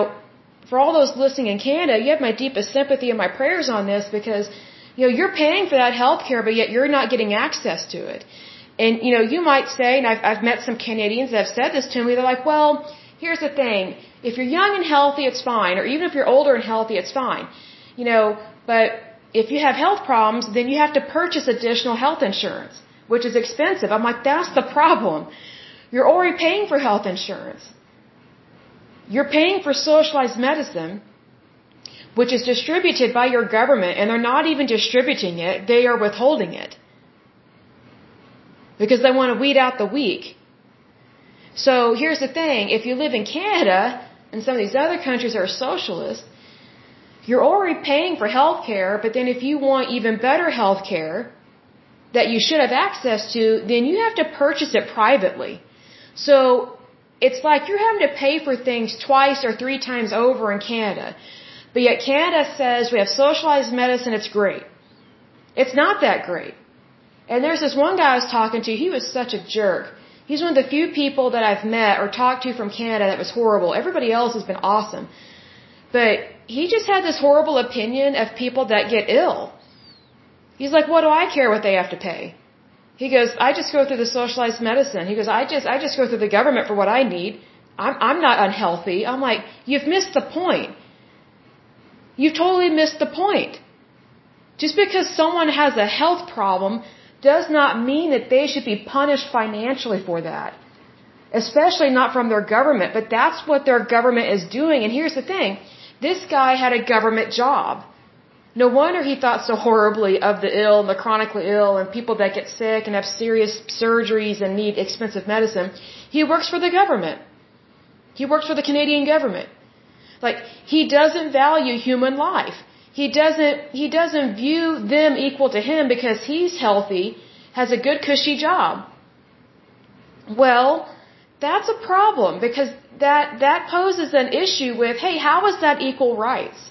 for all those listening in Canada, you have my deepest sympathy and my prayers on this because, you know, you're paying for that health care, but yet you're not getting access to it. And, you know, you might say, and I've, I've met some Canadians that have said this to me, they're like, well, here's the thing. If you're young and healthy, it's fine. Or even if you're older and healthy, it's fine. You know, but if you have health problems, then you have to purchase additional health insurance, which is expensive. I'm like, that's the problem. You're already paying for health insurance. You're paying for socialized medicine, which is distributed by your government, and they're not even distributing it, they are withholding it. Because they want to weed out the weak. So here's the thing if you live in Canada and some of these other countries are socialist, you're already paying for health care, but then if you want even better health care that you should have access to, then you have to purchase it privately. So it's like you're having to pay for things twice or three times over in Canada. But yet Canada says we have socialized medicine, it's great. It's not that great. And there's this one guy I was talking to, he was such a jerk. He's one of the few people that I've met or talked to from Canada that was horrible. Everybody else has been awesome. But he just had this horrible opinion of people that get ill. He's like, what do I care what they have to pay? He goes, I just go through the socialized medicine. He goes, I just, I just go through the government for what I need. I'm, I'm not unhealthy. I'm like, you've missed the point. You've totally missed the point. Just because someone has a health problem does not mean that they should be punished financially for that. Especially not from their government, but that's what their government is doing. And here's the thing. This guy had a government job. No wonder he thought so horribly of the ill and the chronically ill and people that get sick and have serious surgeries and need expensive medicine. He works for the government. He works for the Canadian government. Like, he doesn't value human life. He doesn't, he doesn't view them equal to him because he's healthy, has a good cushy job. Well, that's a problem because that, that poses an issue with, hey, how is that equal rights?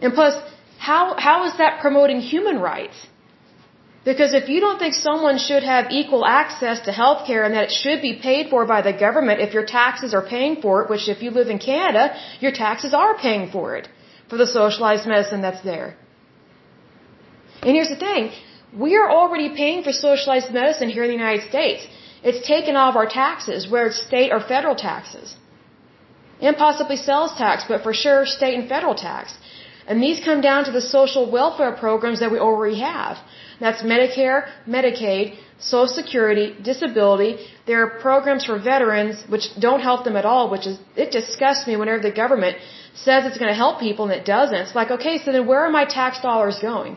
And plus, how, how is that promoting human rights? Because if you don't think someone should have equal access to health care and that it should be paid for by the government if your taxes are paying for it, which if you live in Canada, your taxes are paying for it for the socialized medicine that's there. And here's the thing. We are already paying for socialized medicine here in the United States. It's taken off our taxes, where it's state or federal taxes. And possibly sales tax, but for sure state and federal tax. And these come down to the social welfare programs that we already have. That's Medicare, Medicaid, Social Security, disability. There are programs for veterans which don't help them at all, which is, it disgusts me whenever the government says it's going to help people and it doesn't. It's like, okay, so then where are my tax dollars going?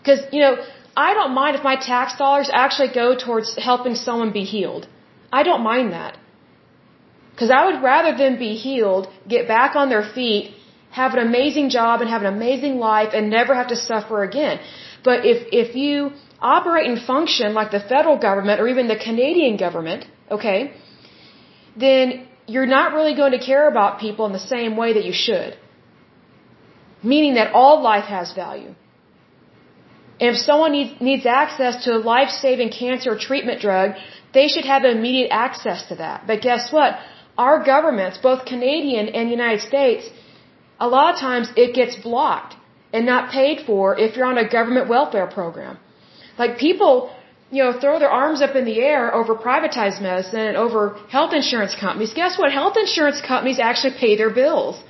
Because, you know, I don't mind if my tax dollars actually go towards helping someone be healed. I don't mind that. Because I would rather them be healed, get back on their feet, have an amazing job and have an amazing life and never have to suffer again. But if, if you operate and function like the federal government or even the Canadian government, okay, then you're not really going to care about people in the same way that you should. Meaning that all life has value. And if someone needs, needs access to a life-saving cancer treatment drug, they should have immediate access to that. But guess what? Our governments, both Canadian and United States, a lot of times it gets blocked and not paid for if you're on a government welfare program. Like people you know, throw their arms up in the air over privatized medicine and over health insurance companies. Guess what? Health insurance companies actually pay their bills.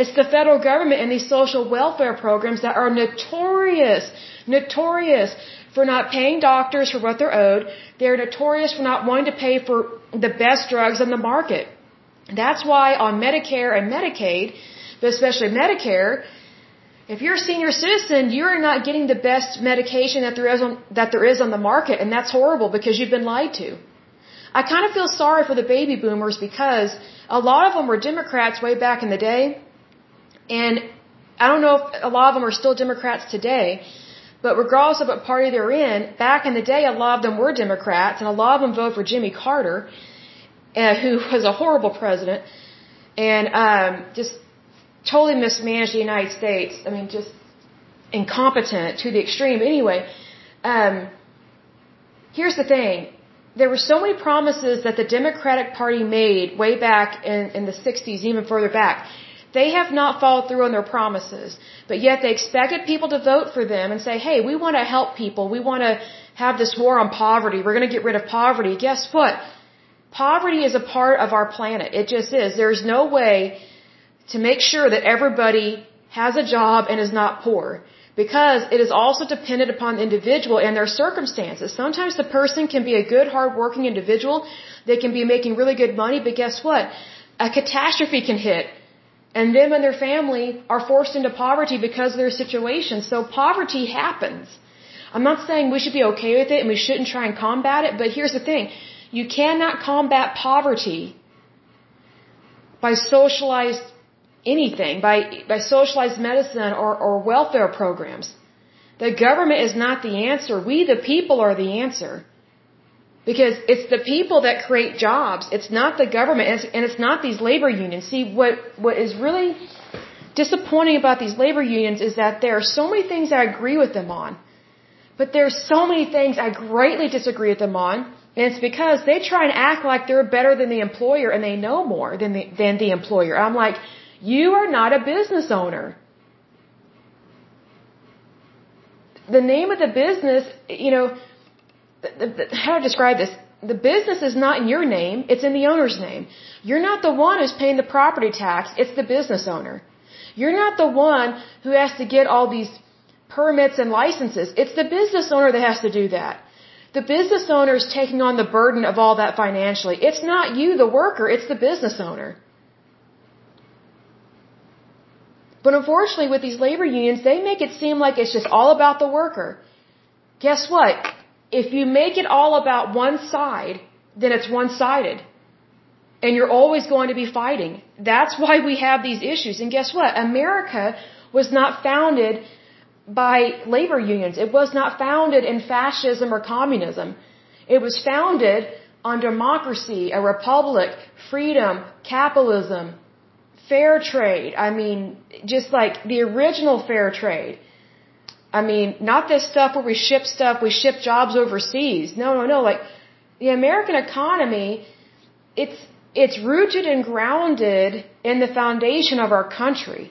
It's the federal government and these social welfare programs that are notorious, notorious for not paying doctors for what they're owed. They're notorious for not wanting to pay for the best drugs on the market. That's why on Medicare and Medicaid, but especially Medicare, if you're a senior citizen, you're not getting the best medication that there is on, that there is on the market, and that's horrible because you've been lied to. I kind of feel sorry for the baby boomers because a lot of them were Democrats way back in the day, and I don't know if a lot of them are still Democrats today, but regardless of what party they're in, back in the day, a lot of them were Democrats, and a lot of them voted for Jimmy Carter, uh, who was a horrible president, and um, just totally mismanaged the United States. I mean, just incompetent to the extreme. Anyway, um, here's the thing. There were so many promises that the Democratic Party made way back in, in the 60s, even further back. They have not followed through on their promises, but yet they expected people to vote for them and say, hey, we want to help people. We want to have this war on poverty. We're going to get rid of poverty. Guess what? Poverty is a part of our planet. It just is. There's no way to make sure that everybody has a job and is not poor. Because it is also dependent upon the individual and their circumstances. Sometimes the person can be a good, hard-working individual. They can be making really good money, but guess what? A catastrophe can hit. And them and their family are forced into poverty because of their situation. So poverty happens. I'm not saying we should be okay with it and we shouldn't try and combat it, but here's the thing. You cannot combat poverty by socialized anything by, by socialized medicine or, or welfare programs. The government is not the answer. We, the people, are the answer. Because it's the people that create jobs. It's not the government, and it's not these labor unions. See, what, what is really disappointing about these labor unions is that there are so many things I agree with them on. But there's so many things I greatly disagree with them on, And it's because they try and act like they're better than the employer and they know more than the, than the employer. I'm like, you are not a business owner. The name of the business, you know, how to describe this? The business is not in your name, it's in the owner's name. You're not the one who's paying the property tax, it's the business owner. You're not the one who has to get all these permits and licenses. It's the business owner that has to do that. The business owner is taking on the burden of all that financially. It's not you, the worker, it's the business owner. But unfortunately, with these labor unions, they make it seem like it's just all about the worker. Guess what? If you make it all about one side, then it's one sided. And you're always going to be fighting. That's why we have these issues. And guess what? America was not founded by labor unions. It was not founded in fascism or communism. It was founded on democracy, a republic, freedom, capitalism, fair trade. I mean, just like the original fair trade. I mean, not this stuff where we ship stuff, we ship jobs overseas. No, no, no. Like the American economy, it's it's rooted and grounded in the foundation of our country.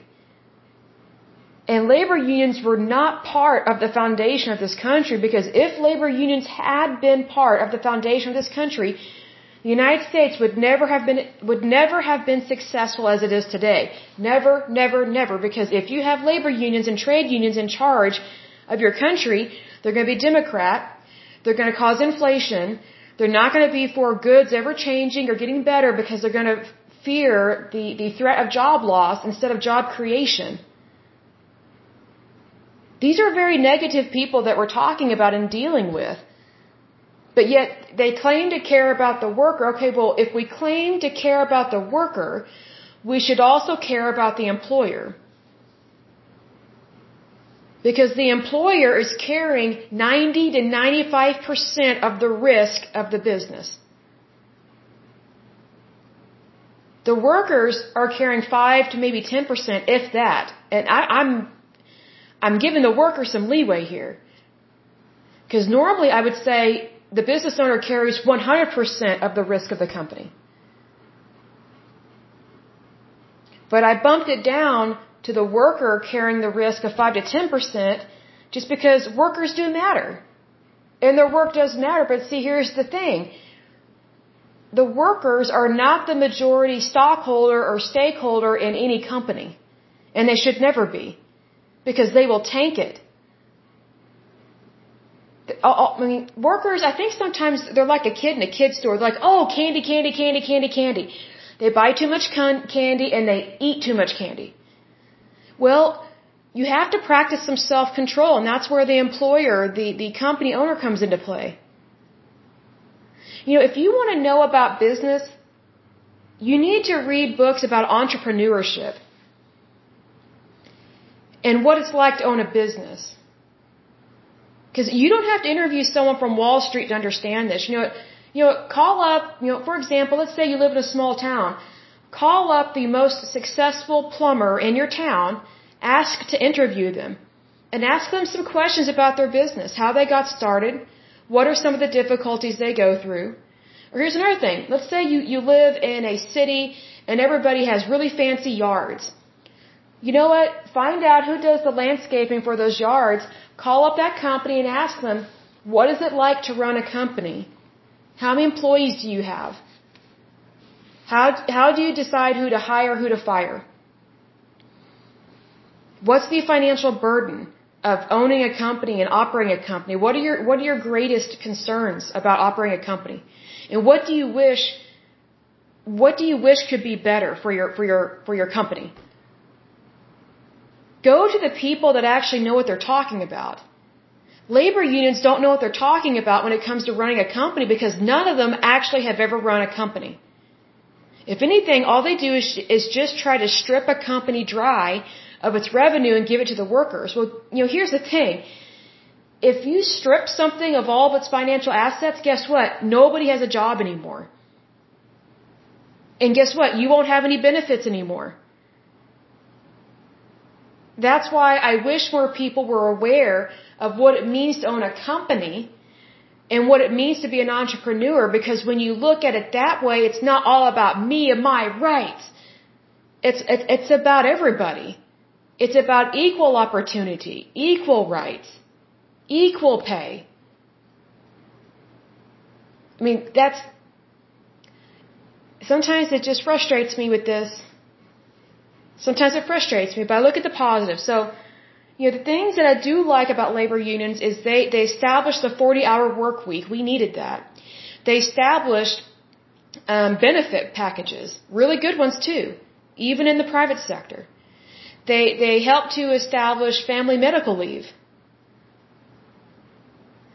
And labor unions were not part of the foundation of this country because if labor unions had been part of the foundation of this country, the United States would never have been would never have been successful as it is today. Never, never, never because if you have labor unions and trade unions in charge of your country, they're going to be Democrat, they're going to cause inflation, they're not going to be for goods ever changing or getting better because they're going to fear the the threat of job loss instead of job creation. These are very negative people that we're talking about and dealing with. But yet they claim to care about the worker. Okay, well, if we claim to care about the worker, we should also care about the employer. Because the employer is carrying 90 to 95% of the risk of the business. The workers are carrying 5 to maybe 10%, if that. And I, I'm I'm giving the worker some leeway here. Because normally I would say the business owner carries 100% of the risk of the company. But I bumped it down to the worker carrying the risk of 5 to 10% just because workers do matter. And their work does matter. But see, here's the thing. The workers are not the majority stockholder or stakeholder in any company. And they should never be because they will tank it. Oh, oh, I mean, workers, I think sometimes they're like a kid in a kid's store. They're like, oh, candy, candy, candy, candy, candy. They buy too much candy and they eat too much candy. Well, you have to practice some self-control and that's where the employer, the, the company owner comes into play. You know, if you want to know about business, you need to read books about entrepreneurship and what it's like to own a business. Because you don't have to interview someone from Wall Street to understand this. You know, you know, call up, you know, for example, let's say you live in a small town. Call up the most successful plumber in your town, ask to interview them, and ask them some questions about their business, how they got started, what are some of the difficulties they go through. Or here's another thing. Let's say you, you live in a city and everybody has really fancy yards. You know what? Find out who does the landscaping for those yards. Call up that company and ask them, what is it like to run a company? How many employees do you have? How, how do you decide who to hire, who to fire? What's the financial burden of owning a company and operating a company? What are your, what are your greatest concerns about operating a company? And what do you wish, what do you wish could be better for your, for your, for your company? Go to the people that actually know what they're talking about. Labor unions don't know what they're talking about when it comes to running a company because none of them actually have ever run a company. If anything, all they do is, is just try to strip a company dry of its revenue and give it to the workers. Well, you know, here's the thing. If you strip something of all of its financial assets, guess what? Nobody has a job anymore. And guess what? You won't have any benefits anymore. That's why I wish more people were aware of what it means to own a company and what it means to be an entrepreneur because when you look at it that way, it's not all about me and my rights. It's, it's, it's about everybody. It's about equal opportunity, equal rights, equal pay. I mean, that's, sometimes it just frustrates me with this. Sometimes it frustrates me, but I look at the positive. So, you know, the things that I do like about labor unions is they, they established the 40 hour work week. We needed that. They established um, benefit packages, really good ones too, even in the private sector. They, they helped to establish family medical leave.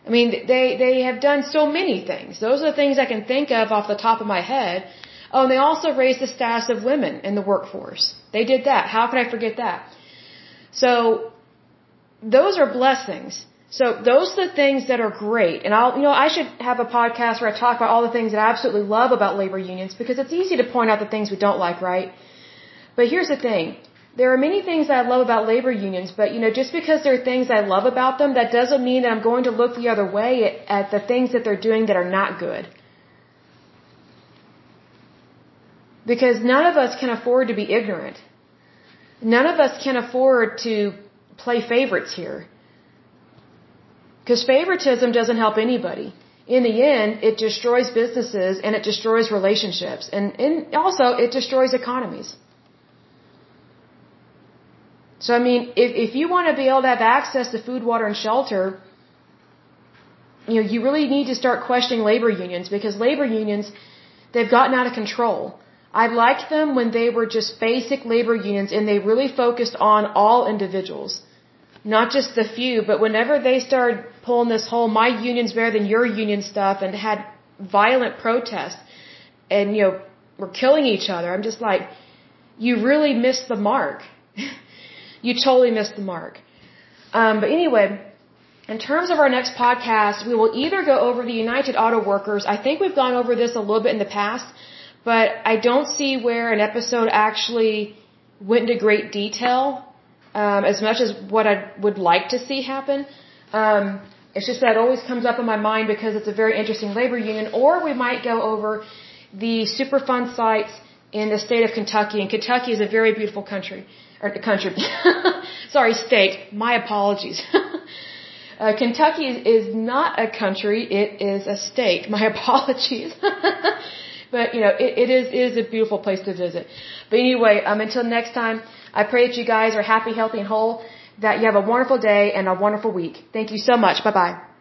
I mean, they, they have done so many things. Those are the things I can think of off the top of my head. Oh, and they also raised the status of women in the workforce. They did that. How could I forget that? So, those are blessings. So those are the things that are great. And I'll, you know, I should have a podcast where I talk about all the things that I absolutely love about labor unions because it's easy to point out the things we don't like, right? But here's the thing. There are many things that I love about labor unions, but you know, just because there are things I love about them, that doesn't mean that I'm going to look the other way at, at the things that they're doing that are not good. Because none of us can afford to be ignorant. None of us can afford to play favorites here. Because favoritism doesn't help anybody. In the end, it destroys businesses and it destroys relationships. And, and also, it destroys economies. So, I mean, if, if you want to be able to have access to food, water, and shelter, you know, you really need to start questioning labor unions because labor unions, they've gotten out of control. I liked them when they were just basic labor unions and they really focused on all individuals. Not just the few, but whenever they started pulling this whole my union's better than your union stuff and had violent protests and, you know, were killing each other, I'm just like, you really missed the mark. you totally missed the mark. Um, but anyway, in terms of our next podcast, we will either go over the United Auto Workers. I think we've gone over this a little bit in the past but I don't see where an episode actually went into great detail um, as much as what I would like to see happen. Um, it's just that it always comes up in my mind because it's a very interesting labor union. Or we might go over the Superfund sites in the state of Kentucky. And Kentucky is a very beautiful country. Or country. Sorry, state. My apologies. uh, Kentucky is, is not a country. It is a state. My apologies. But you know, it, it is it is a beautiful place to visit. But anyway, um, until next time, I pray that you guys are happy, healthy, and whole. That you have a wonderful day and a wonderful week. Thank you so much. Bye bye.